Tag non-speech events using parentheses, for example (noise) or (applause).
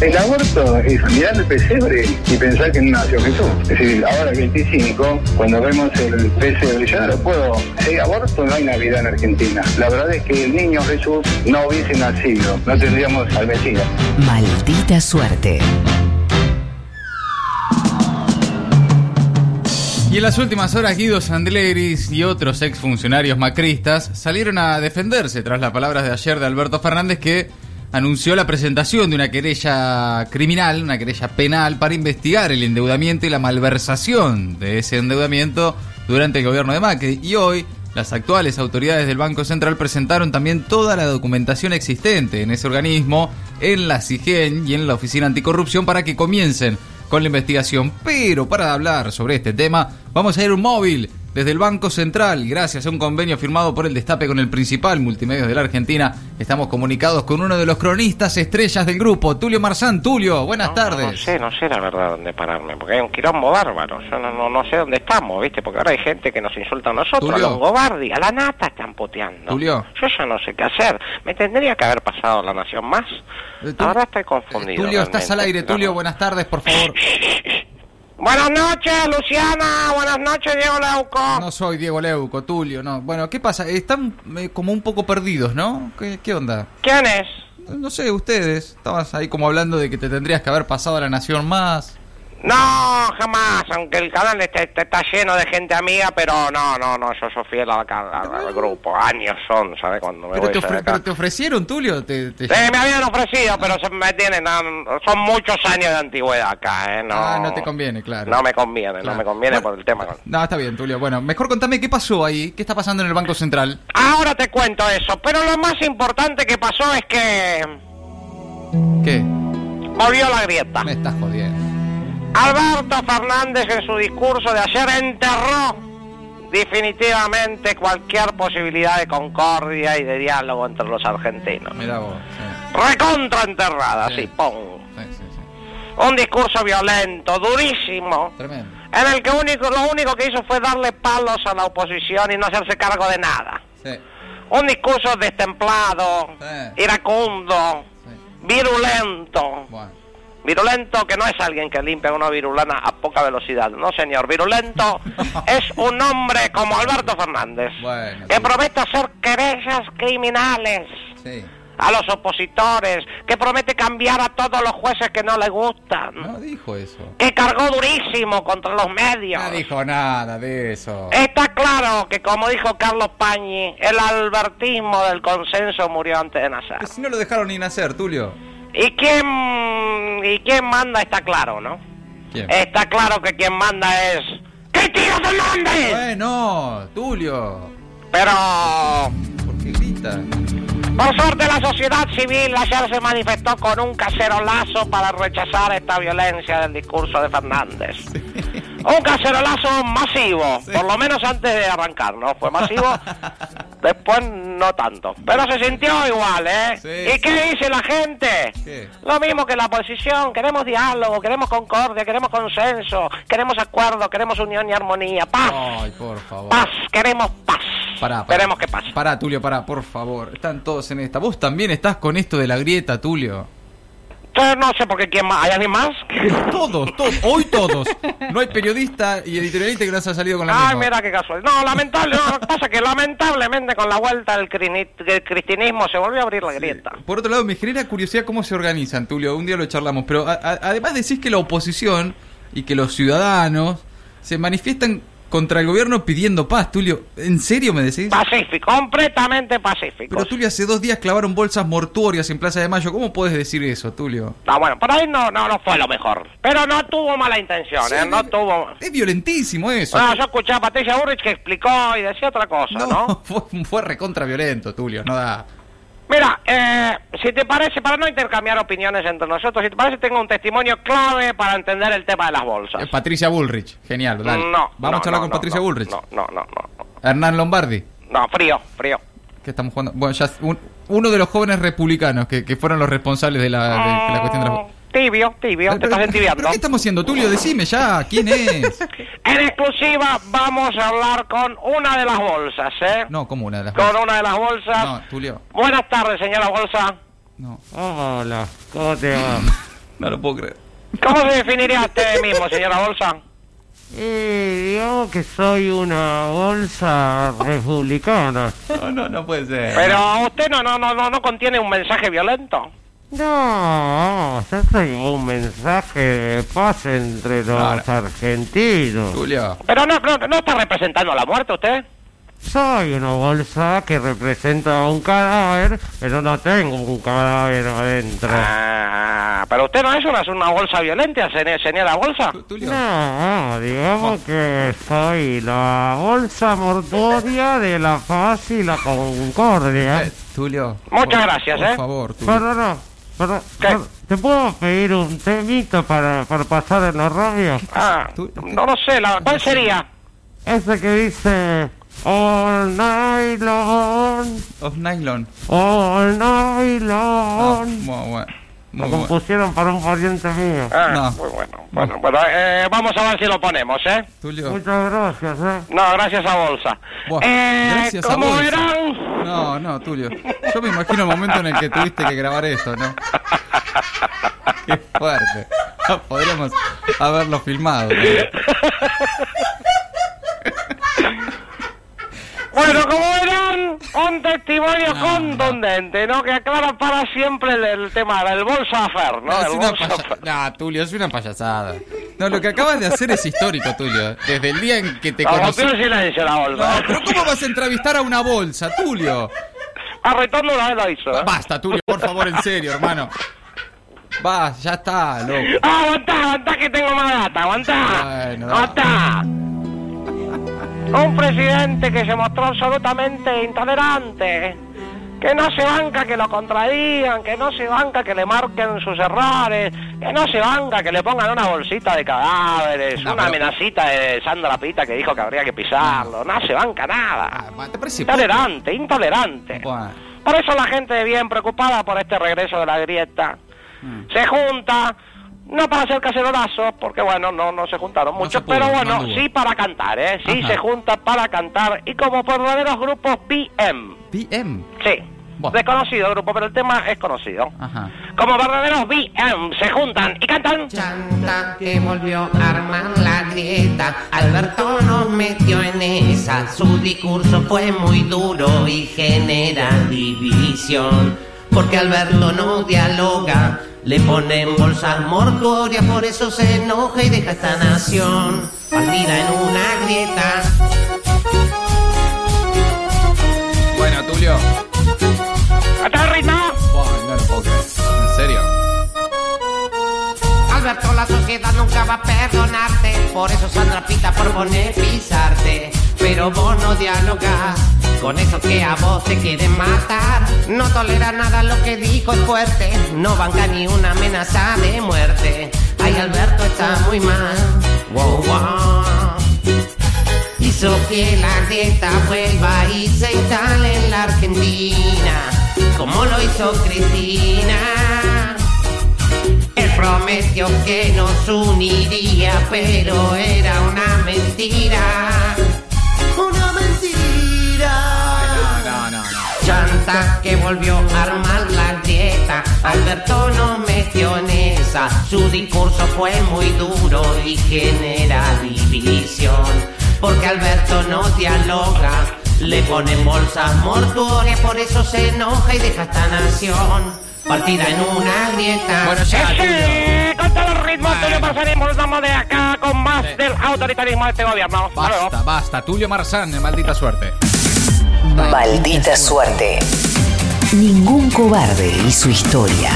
El aborto es mirar el pesebre y pensar que no nació Jesús. Es decir, ahora el 25, cuando vemos el pesebre, yo no lo puedo. Si hay aborto, no hay Navidad en Argentina. La verdad es que el niño Jesús no hubiese nacido, no tendríamos al Mesías. Maldita suerte. Y en las últimas horas, Guido Sandleris y otros exfuncionarios macristas salieron a defenderse tras las palabras de ayer de Alberto Fernández que anunció la presentación de una querella criminal, una querella penal, para investigar el endeudamiento y la malversación de ese endeudamiento durante el gobierno de Macri. Y hoy, las actuales autoridades del Banco Central presentaron también toda la documentación existente en ese organismo, en la CIGEN y en la Oficina Anticorrupción para que comiencen con la investigación. Pero para hablar sobre este tema, vamos a ir un móvil desde el Banco Central. Gracias a un convenio firmado por el Destape con el principal multimedia de la Argentina, estamos comunicados con uno de los cronistas estrellas del grupo, Tulio Marzán. Tulio, buenas No, tardes. No, sé, no sé la verdad dónde pararme, porque hay un quilombo bárbaro. Yo no, no, no sé dónde estamos, ¿viste? Porque ahora hay gente que nos insulta a nosotros, Tulio. a Longobardi, a la nata están puteando. Tulio. Yo ya no sé qué hacer. ¿Me tendría que haber pasado la nación más? Eh, Ahora estoy confundido. Tulio, estás al aire. Tulio, buenas tardes, por favor. (laughs) Buenas noches, Luciana. Buenas noches, Diego Leuco. No soy Diego Leuco, Tulio, no. Bueno, ¿qué pasa? Están eh, como un poco perdidos, ¿no? ¿Qué, qué onda? ¿Quién es? No sé, ustedes. Estabas ahí como hablando de que te tendrías que haber pasado a la Nación más. No, jamás, aunque el canal esté, esté- está lleno de gente amiga, pero no, no, no, yo soy fiel al, al- al grupo, años son, ¿sabes? Cuando me Pero voy te, ofre- pero te ofrecieron, Tulio. Te, me habían ofrecido, pero se me tienen, no, son muchos años de antigüedad acá, ¿eh? No, Ah, no te conviene, claro. No me conviene, Claro. no me conviene Bueno, por el tema. No, está bien, Tulio. Bueno, mejor contame qué pasó ahí. ¿Qué está pasando en el Banco Central? Ahora te cuento eso, pero lo más importante que pasó es que ¿Qué? volvió la grieta. Me estás jodiendo. Alberto Fernández en su discurso de ayer enterró definitivamente cualquier posibilidad de concordia y de diálogo entre los argentinos. Mira vos. Sí, Recontra enterrada, Sí. sí, sí, sí, sí. Un discurso violento, durísimo, Tremendo. en el que único, lo único que hizo fue darle palos a la oposición y no hacerse cargo de nada. Sí, Un discurso destemplado, iracundo, virulento. Bueno. Virulento que no es alguien que limpia una virulana a poca velocidad, no señor. Virulento (laughs) es un hombre como Alberto Fernández, Bueno, que sí. promete hacer querellas criminales Sí. a los opositores, que promete cambiar a todos los jueces que no le gustan, No dijo eso. que cargó durísimo contra los medios. No dijo nada de eso. Está claro que, como dijo Carlos Pañi, el albertismo del consenso murió antes de nacer. Si no lo dejaron ni nacer, Tulio. ¿Y quién, ¿Y quién manda? Está claro, ¿no? ¿Quién? Está claro que quien manda es Cristina Fernández. Bueno, Tulio. Pero, ¿Por qué grita? por suerte, la sociedad civil ayer se manifestó con un cacerolazo para rechazar esta violencia del discurso de Fernández. Un cacerolazo masivo, por lo menos antes de arrancar, ¿no? Fue masivo, (laughs) después no tanto. Pero se sintió igual, ¿eh? Sí, ¿Y qué dice la gente? ¿Qué? Lo mismo que la oposición, queremos diálogo, queremos concordia, queremos consenso, queremos acuerdo, queremos unión y armonía, paz, Ay, por favor. paz, queremos paz. Pará, pará. Queremos que pase. Pará, Tulio, pará, por favor. Están todos en esta. Vos también estás con esto de la grieta, Tulio. No sé por qué quién más, ¿hay alguien más? (laughs) Todos, todos, hoy todos. No hay periodista y editorialista que no se haya salido con la Ay, misma. mira qué casualidad. No, lamentable, no, lo que pasa es que lamentablemente con la vuelta del, crini- del cristianismo se volvió a abrir la grieta. Por otro lado, me genera curiosidad cómo se organizan, Tulio. Un día lo charlamos. Pero a- a- además decís que la oposición y que los ciudadanos se manifiestan contra el gobierno pidiendo paz, Tulio. ¿En serio me decís? Pacífico, completamente pacífico. Pero Tulio, hace dos días clavaron bolsas mortuorias en Plaza de Mayo. ¿Cómo puedes decir eso, Tulio? Ah, bueno, por ahí no, no, no fue lo mejor. Pero no tuvo mala intención, Sí, ¿eh? No es- tuvo... Es violentísimo eso. Bueno, yo escuché a Patricia Burrich que explicó y decía otra cosa, ¿no? no, (laughs) Fue, fue recontra violento, Tulio. No da. Mira, eh, si te parece, para no intercambiar opiniones entre nosotros, si te parece, tengo un testimonio clave para entender el tema de las bolsas. Eh, Patricia Bullrich. Genial, dale. No. Vamos no, a charlar no, con Patricia Bullrich. No, no, no. Hernán Lombardi. No, frío, frío. que estamos jugando? Bueno, ya un- uno de los jóvenes republicanos que, que fueron los responsables de la, de- de la cuestión de la... Mm, Tibio, tibio, te Pero- estás entibiando. ¿Pero qué estamos haciendo, Tulio? Decime ya, ¿quién es? (laughs) En exclusiva vamos a hablar con una de las bolsas, ¿eh? No, como una de las Con bolsas? una de las bolsas. No, Tulio. Buenas tardes, señora bolsa. No. Hola, ¿cómo te va? (laughs) No lo puedo creer. ¿Cómo se definiría usted mismo, señora Bolsa? Eh, digamos que soy una bolsa republicana. No, no, no puede ser. Pero usted no, no, no, no, no contiene un mensaje violento. No, yo soy un mensaje de paz entre los Ahora. argentinos. Julio. Pero no, no, no está representando la muerte usted. Soy una bolsa que representa un cadáver, pero no tengo un cadáver adentro. Ah, pero usted no es una, una bolsa violenta, señor- señora Bolsa. Tulio. No, digamos que soy la bolsa mortuoria de la paz y la concordia. Eh, Tulio. Muchas por- gracias, por ¿eh? favor, Tulio. Pero no, pero, ¿te puedo pedir un temito para, para pasar en la radio? Ah, no lo sé, la, ¿cuál sería? Ese que dice All night long, Of Nylon. all night Ah, long. Muy. Lo bueno. compusieron para un pariente mío. Ah, No. muy bueno. Bueno, bueno eh, vamos a ver si lo ponemos, ¿eh? Tulio. Muchas gracias, eh. No, gracias a Bolsa. Buah, eh, gracias a como Bolsa. verán... No, no, Tulio. Yo me imagino el momento en el que tuviste que grabar esto, ¿no? (laughs) Qué fuerte. No podríamos haberlo filmado. Tulio. Bueno, como verán, un testimonio No, contundente, ¿no? Que aclara para siempre el, el tema del bolsa affair, ¿no? No, es una bolsa paya- affair. No, Tulio, es una payasada. No, lo que acabas de hacer es histórico, Tulio. Desde el día en que te No, conocí. silencio la bolsa. No, pero ¿cómo vas a entrevistar a una bolsa, Tulio? A retorno una vez lo hizo, ¿eh? Basta, Tulio, por favor, en serio, hermano. Va, ya está, loco. Ah, aguantá, aguantá que tengo más data, aguantá. Bueno, aguantá. Un presidente que se mostró absolutamente intolerante, que no se banca que lo contradigan, que no se banca que le marquen sus errores, que no se banca que le pongan una bolsita de cadáveres, No, una pero- amenacita de Sandra Pita que dijo que habría que pisarlo, no se banca nada. Ah. Intolerante, intolerante. Buah. Por eso la gente bien preocupada por este regreso de la grieta Mm. se junta, no para hacer cacerolazos, porque bueno, no, no se juntaron No mucho, se pudo, pero no bueno, sí para cantar, ¿eh? Sí Ajá. se junta para cantar y como verdaderos grupos BM. PM. Sí, desconocido grupo, pero el tema es conocido. Ajá. Como verdaderos BM se juntan y cantan. Chanta que volvió a armar la grieta, Alberto nos metió en esa, su discurso fue muy duro y genera división, porque Alberto no dialoga, le ponen bolsas mortuorias, por eso se enoja y deja esta nación partida en una grieta. Bueno, Tulio. ¿Hasta el ritmo? No lo puedo creer. ¿En serio? Alberto, la sociedad nunca va a perdonarte. Por eso Sandra Pita propone pisarte. Pero vos no dialogás con eso que a vos te quieren matar. No tolera nada lo que dijo es fuerte. No banca ni una amenaza de muerte. Ay, Alberto está muy mal. Wow, wow. Hizo que la grieta vuelva y se instale en la Argentina. Como lo hizo Cristina. Él prometió que nos uniría, pero era una mentira. Una mentira. Que volvió a armar la grieta. Alberto no metió en esa. Su discurso fue muy duro y genera división. Porque Alberto no dialoga. Le ponen bolsas mortuorias, por eso se enoja y deja esta nación partida en una grieta. Bueno, ya. Ese, con todo el ritmo, Bueno. Tulio pasaremos, vamos de acá con más Sí. del autoritarismo de este gobierno. Basta, basta. Tulio Marzán, maldita suerte. Maldita suerte. Ningún cobarde y su historia.